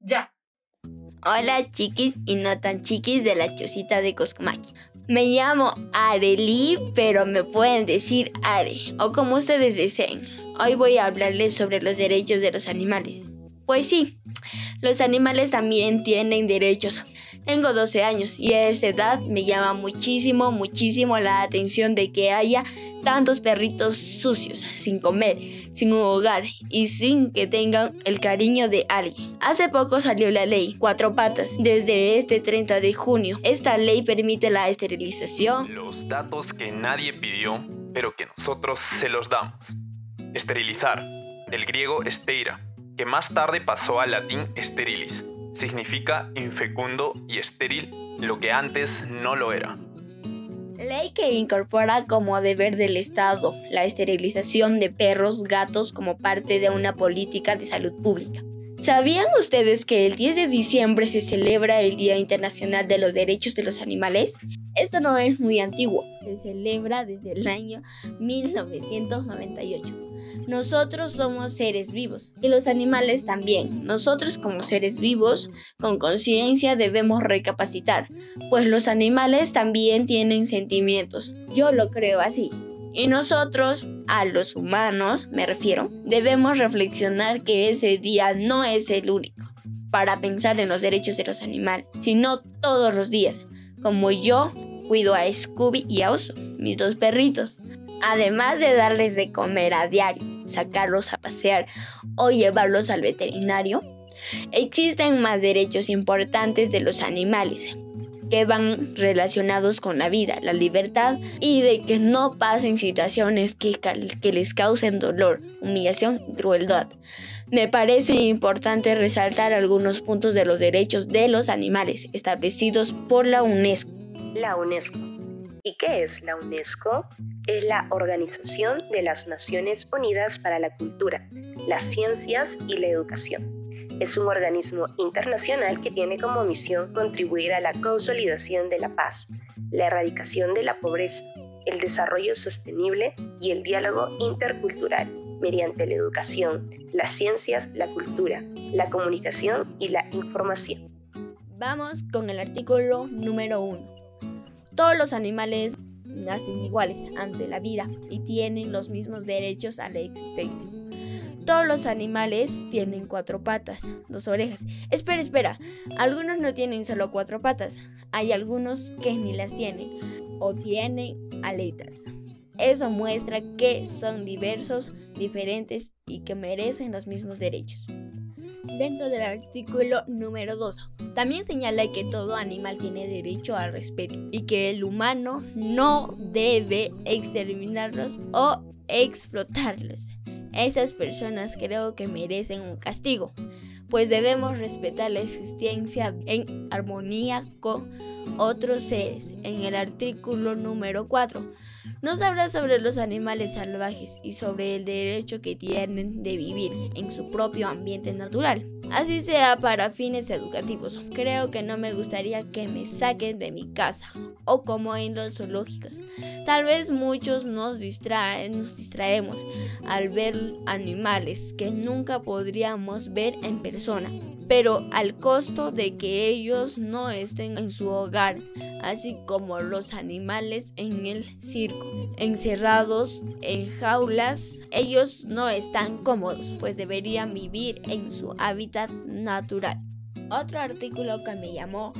Ya. Hola chiquis y no tan chiquis de la chocita de Coscomaki. Me llamo Areli, pero me pueden decir Are o como ustedes deseen. Hoy voy a hablarles sobre los derechos de los animales. Pues sí, los animales también tienen derechos. Tengo 12 años y a esa edad me llama muchísimo, muchísimo la atención de que haya tantos perritos sucios, sin comer, sin un hogar y sin que tengan el cariño de alguien. Hace poco salió la ley Cuatro Patas desde este 30 de junio. Esta ley permite la esterilización. Los datos que nadie pidió, pero que nosotros se los damos. Esterilizar, del griego esteira, que más tarde pasó al latín sterilis significa infecundo y estéril, lo que antes no lo era. Ley que incorpora como deber del Estado la esterilización de perros, gatos como parte de una política de salud pública. ¿Sabían ustedes que el 10 de diciembre se celebra el Día Internacional de los Derechos de los Animales? Esto no es muy antiguo, se celebra desde el año 1998. Nosotros somos seres vivos y los animales también. Nosotros como seres vivos, con conciencia debemos recapacitar, pues los animales también tienen sentimientos. Yo lo creo así. Y nosotros, a los humanos, me refiero, debemos reflexionar que ese día no es el único para pensar en los derechos de los animales, sino todos los días, como yo cuido a Scooby y a Oso, mis dos perritos. Además de darles de comer a diario, sacarlos a pasear o llevarlos al veterinario, existen más derechos importantes de los animales que van relacionados con la vida, la libertad y de que no pasen situaciones que, les causen dolor, humillación y crueldad. Me parece importante resaltar algunos puntos de los derechos de los animales establecidos por la UNESCO. La UNESCO. ¿Y qué es la UNESCO? es la Organización de las Naciones Unidas para la Cultura, las Ciencias y la Educación. Es un organismo internacional que tiene como misión contribuir a la consolidación de la paz, la erradicación de la pobreza, el desarrollo sostenible y el diálogo intercultural mediante la educación, las ciencias, la cultura, la comunicación y la información. Vamos con el artículo número 1. Todos los animales nacen iguales ante la vida y tienen los mismos derechos a la existencia. Todos los animales tienen cuatro patas, dos orejas. Espera, espera, algunos no tienen solo cuatro patas, hay algunos que ni las tienen o tienen aletas. Eso muestra que son diversos, diferentes y que merecen los mismos derechos dentro del artículo número 2. También señala que todo animal tiene derecho al respeto y que el humano no debe exterminarlos o explotarlos. Esas personas creo que merecen un castigo, pues debemos respetar la existencia en armonía con otros seres. En el artículo número 4 nos habla sobre los animales salvajes y sobre el derecho que tienen de vivir en su propio ambiente natural, así sea para fines educativos. Creo que no me gustaría que me saquen de mi casa o como en los zoológicos. Tal vez muchos nos distraen, nos distraemos al ver animales que nunca podríamos ver en persona pero al costo de que ellos no estén en su hogar, así como los animales en el circo. Encerrados en jaulas, ellos no están cómodos, pues deberían vivir en su hábitat natural. Otro artículo que me llamó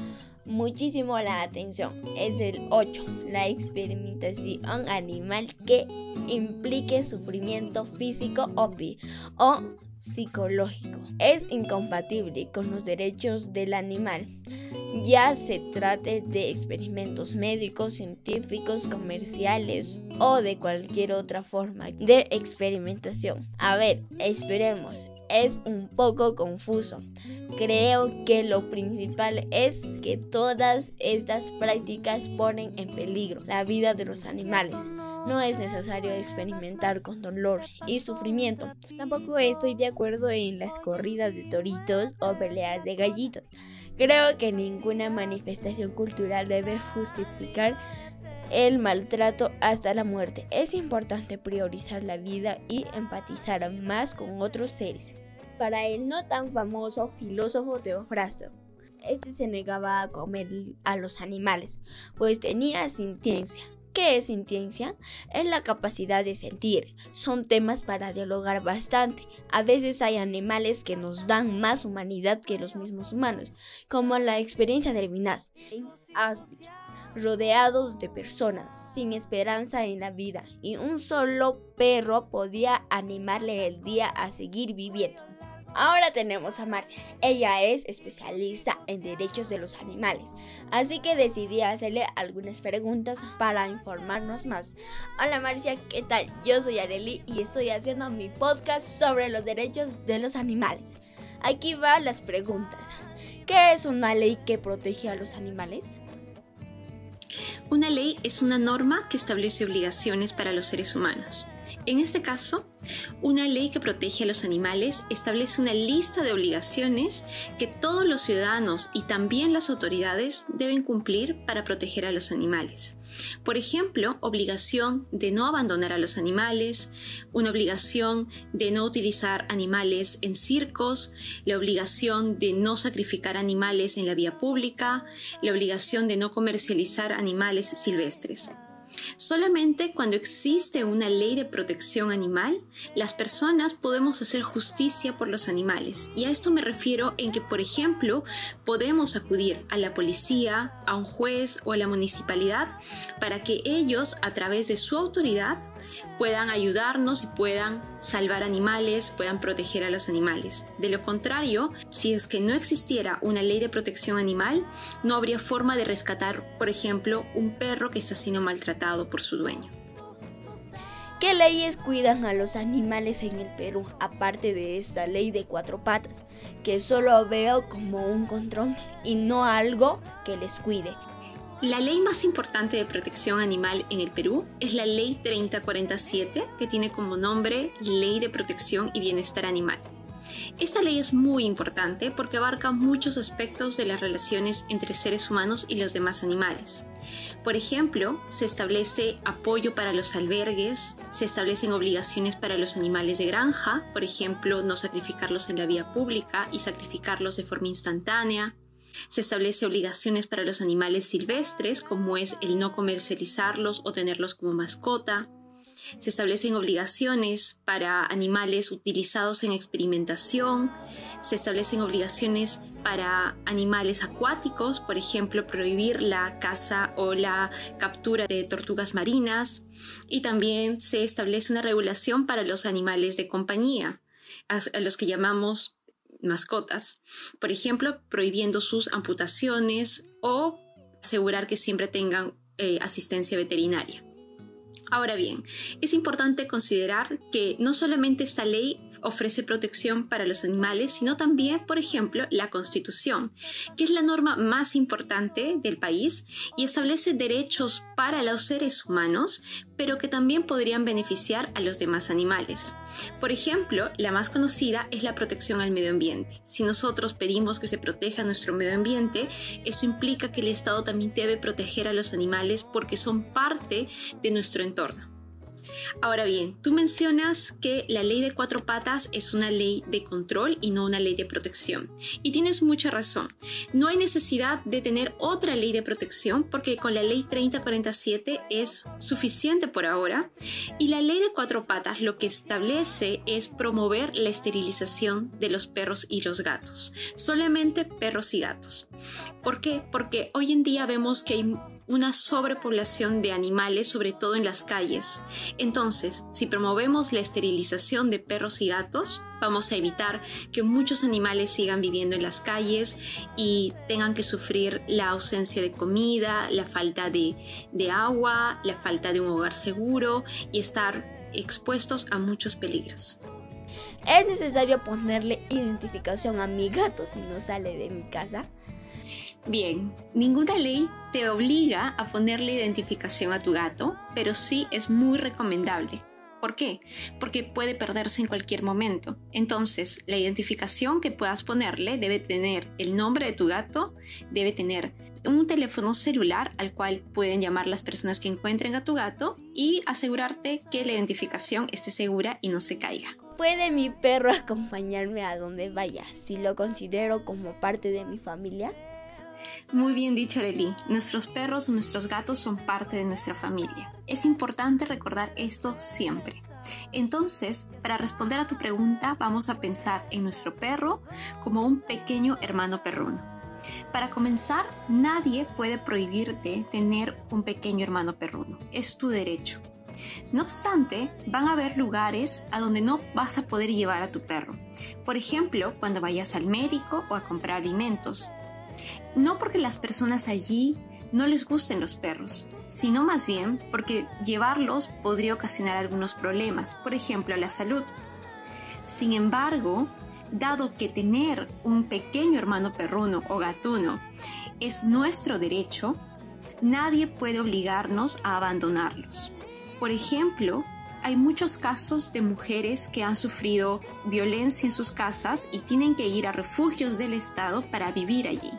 muchísimo la atención es el 8, la experimentación animal que implique sufrimiento físico o, o psicológico. Es incompatible con los derechos del animal, ya se trate de experimentos médicos, científicos, comerciales o de cualquier otra forma de experimentación. A ver, esperemos es un poco confuso. Creo que lo principal es que todas estas prácticas ponen en peligro la vida de los animales. No es necesario experimentar con dolor y sufrimiento. Tampoco estoy de acuerdo en las corridas de toritos o peleas de gallitos. Creo que ninguna manifestación cultural debe justificar el maltrato hasta la muerte. Es importante priorizar la vida y empatizar más con otros seres. para el no tan famoso filósofo Teofrasto. Este se negaba a comer a los animales, pues tenía sintiencia. ¿Qué es sintiencia? Es la capacidad de sentir. Son temas para dialogar bastante. A veces hay animales que nos dan más humanidad que los mismos humanos, como la experiencia del Vinaz rodeados de personas sin esperanza en la vida, y un solo perro podía animarle el día a seguir viviendo. Ahora tenemos a Marcia. Ella es especialista en derechos de los animales, así que decidí hacerle algunas preguntas para informarnos más. Hola Marcia, ¿qué tal? Yo soy Areli y estoy haciendo mi podcast sobre los derechos de los animales. Aquí van las preguntas. ¿Qué es una ley que protege a los animales? Una ley es una norma que establece obligaciones para los seres humanos. En este caso, una ley que protege a los animales establece una lista de obligaciones que todos los ciudadanos y también las autoridades deben cumplir para proteger a los animales. Por ejemplo, obligación de no abandonar a los animales, una obligación de no utilizar animales en circos, la obligación de no sacrificar animales en la vía pública, la obligación de no comercializar animales silvestres. Solamente cuando existe una ley de protección animal, las personas podemos hacer justicia por los animales. Y a esto me refiero en que, por ejemplo, podemos acudir a la policía, a un juez o a la municipalidad para que ellos, a través de su autoridad, puedan ayudarnos y puedan salvar animales, puedan proteger a los animales. De lo contrario, si es que no existiera una ley de protección animal, no habría forma de rescatar, por ejemplo, un perro que está siendo maltratado por su dueño. ¿Qué leyes cuidan a los animales en el Perú, aparte de esta ley de cuatro patas, que solo veo como un control y no algo que les cuide? La ley más importante de protección animal en el Perú es la Ley 3047, que tiene como nombre Ley de Protección y Bienestar Animal. Esta ley es muy importante porque abarca muchos aspectos de las relaciones entre seres humanos y los demás animales. Por ejemplo, se establece apoyo para los albergues, se establecen obligaciones para los animales de granja, por ejemplo, no sacrificarlos en la vía pública y sacrificarlos de forma instantánea, se establece obligaciones para los animales silvestres, como es el no comercializarlos o tenerlos como mascota. Se establecen obligaciones para animales utilizados en experimentación. Se establecen obligaciones para animales acuáticos, por ejemplo, prohibir la caza o la captura de tortugas marinas. Y también se establece una regulación para los animales de compañía, a los que llamamos mascotas, por ejemplo, prohibiendo sus amputaciones o asegurar que siempre tengan eh, asistencia veterinaria. Ahora bien, es importante considerar que no solamente esta ley ofrece protección para los animales, sino también, por ejemplo, la Constitución, que es la norma más importante del país y establece derechos para los seres humanos, pero que también podrían beneficiar a los demás animales. Por ejemplo, la más conocida es la protección al medio ambiente. Si nosotros pedimos que se proteja nuestro medio ambiente, eso implica que el Estado también debe proteger a los animales porque son parte de nuestro entorno. Ahora bien, tú mencionas que la ley de cuatro patas es una ley de control y no una ley de protección. Y tienes mucha razón. No hay necesidad de tener otra ley de protección porque con la ley 3047 es suficiente por ahora. Y la ley de cuatro patas lo que establece es promover la esterilización de los perros y los gatos. Solamente perros y gatos. ¿Por qué? Porque hoy en día vemos que hay una sobrepoblación de animales, sobre todo en las calles. Entonces, si promovemos la esterilización de perros y gatos, vamos a evitar que muchos animales sigan viviendo en las calles y tengan que sufrir la ausencia de comida, la falta de, de agua, la falta de un hogar seguro y estar expuestos a muchos peligros. ¿Es necesario ponerle identificación a mi gato si no sale de mi casa? Bien, ninguna ley te obliga a ponerle identificación a tu gato, pero sí es muy recomendable. ¿Por qué? Porque puede perderse en cualquier momento. Entonces, la identificación que puedas ponerle debe tener el nombre de tu gato, debe tener un teléfono celular al cual pueden llamar las personas que encuentren a tu gato y asegurarte que la identificación esté segura y no se caiga. ¿Puede mi perro acompañarme a donde vaya si lo considero como parte de mi familia? Muy bien dicho, Arely. Nuestros perros nuestros gatos son parte de nuestra familia. Es importante recordar esto siempre. Entonces, para responder a tu pregunta, vamos a pensar en nuestro perro como un pequeño hermano perruno. Para comenzar, nadie puede prohibirte tener un pequeño hermano perruno. Es tu derecho. No obstante, van a haber lugares a donde no vas a poder llevar a tu perro. Por ejemplo, cuando vayas al médico o a comprar alimentos. No porque las personas allí no les gusten los perros, sino más bien porque llevarlos podría ocasionar algunos problemas, por ejemplo, a la salud. Sin embargo, dado que tener un pequeño hermano perruno o gatuno es nuestro derecho, nadie puede obligarnos a abandonarlos. Por ejemplo, hay muchos casos de mujeres que han sufrido violencia en sus casas y tienen que ir a refugios del Estado para vivir allí.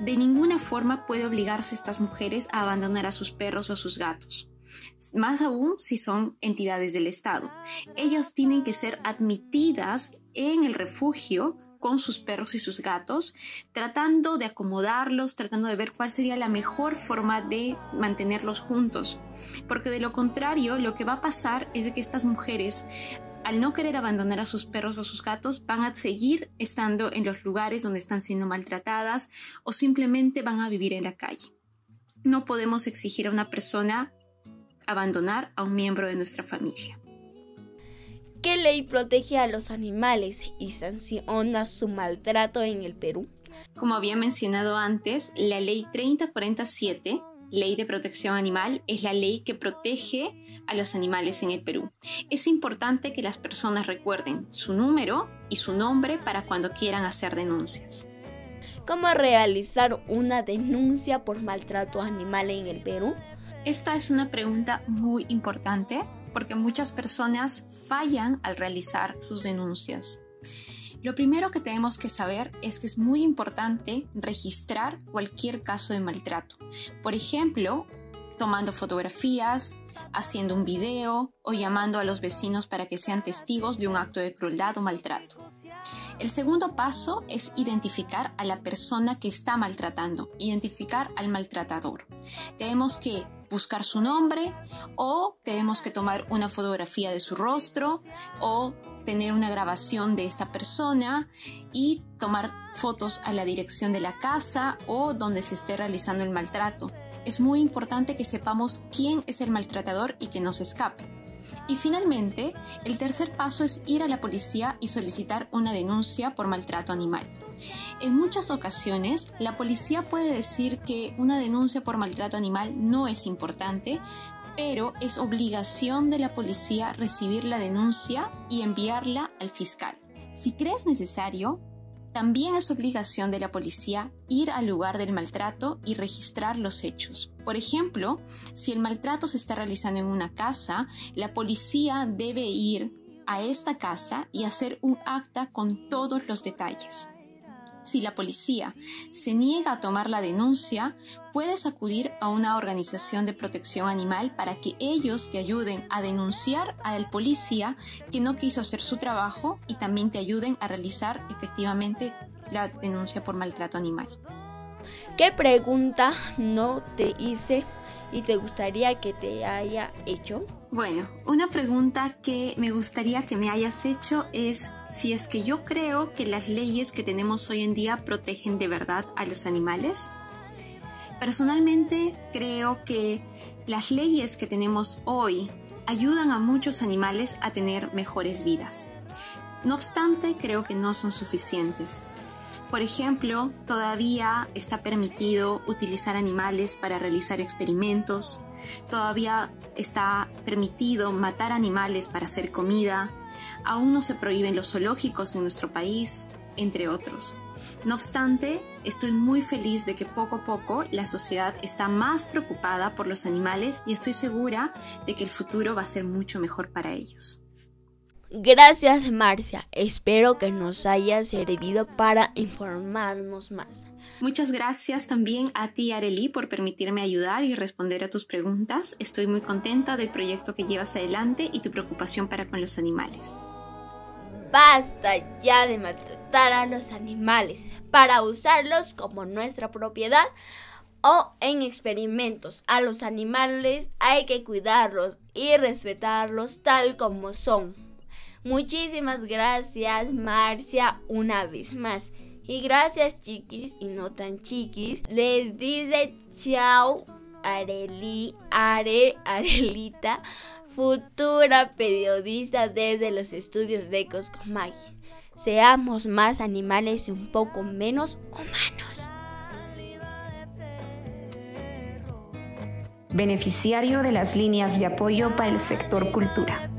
De ninguna forma puede obligarse estas mujeres a abandonar a sus perros o a sus gatos. Más aún si son entidades del Estado. Ellas tienen que ser admitidas en el refugio con sus perros y sus gatos, tratando de acomodarlos, tratando de ver cuál sería la mejor forma de mantenerlos juntos. Porque de lo contrario, lo que va a pasar es que estas mujeres al no querer abandonar a sus perros o sus gatos, van a seguir estando en los lugares donde están siendo maltratadas o simplemente van a vivir en la calle. No podemos exigir a una persona abandonar a un miembro de nuestra familia. ¿Qué ley protege a los animales y sanciona su maltrato en el Perú? Como había mencionado antes, la ley 3047 Ley de Protección Animal es la ley que protege a los animales en el Perú. Es importante que las personas recuerden su número y su nombre para cuando quieran hacer denuncias. ¿Cómo realizar una denuncia por maltrato animal en el Perú? Esta es una pregunta muy importante porque muchas personas fallan al realizar sus denuncias. Lo primero que tenemos que saber es que es muy importante registrar cualquier caso de maltrato. Por ejemplo, tomando fotografías, haciendo un video o llamando a los vecinos para que sean testigos de un acto de crueldad o maltrato. El segundo paso es identificar a la persona que está maltratando, identificar al maltratador. Tenemos que buscar su nombre o tenemos que tomar una fotografía de su rostro o tener una grabación de esta persona y tomar fotos a la dirección de la casa o donde se esté realizando el maltrato. Es muy importante que sepamos quién es el maltratador y que no se escape. Y finalmente, el tercer paso es ir a la policía y solicitar una denuncia por maltrato animal. En muchas ocasiones, la policía puede decir que una denuncia por maltrato animal no es importante, pero es obligación de la policía recibir la denuncia y enviarla al fiscal. Si crees necesario, también es obligación de la policía ir al lugar del maltrato y registrar los hechos. Por ejemplo, si el maltrato se está realizando en una casa, la policía debe ir a esta casa y hacer un acta con todos los detalles. Si la policía se niega a tomar la denuncia, puedes acudir a una organización de protección animal para que ellos te ayuden a denunciar al policía que no quiso hacer su trabajo y también te ayuden a realizar efectivamente la denuncia por maltrato animal. ¿Qué pregunta no te hice y te gustaría que te haya hecho? Bueno, una pregunta que me gustaría que me hayas hecho es si es que yo creo que las leyes que tenemos hoy en día protegen de verdad a los animales. Personalmente creo que las leyes que tenemos hoy ayudan a muchos animales a tener mejores vidas. No obstante, creo que no son suficientes. Por ejemplo, todavía está permitido utilizar animales para realizar experimentos, todavía está permitido matar animales para hacer comida, aún no se prohíben los zoológicos en nuestro país, entre otros. No obstante, estoy muy feliz de que poco a poco la sociedad está más preocupada por los animales y estoy segura de que el futuro va a ser mucho mejor para ellos. Gracias Marcia, espero que nos haya servido para informarnos más. Muchas gracias también a ti Areli por permitirme ayudar y responder a tus preguntas. Estoy muy contenta del proyecto que llevas adelante y tu preocupación para con los animales. Basta ya de maltratar a los animales para usarlos como nuestra propiedad o en experimentos. A los animales hay que cuidarlos y respetarlos tal como son. Muchísimas gracias Marcia una vez más. Y gracias chiquis y no tan chiquis. Les dice chao Areli, Are, Arelita, futura periodista desde los estudios de Coscomagui. Seamos más animales y un poco menos humanos. Beneficiario de las líneas de apoyo para el sector cultura.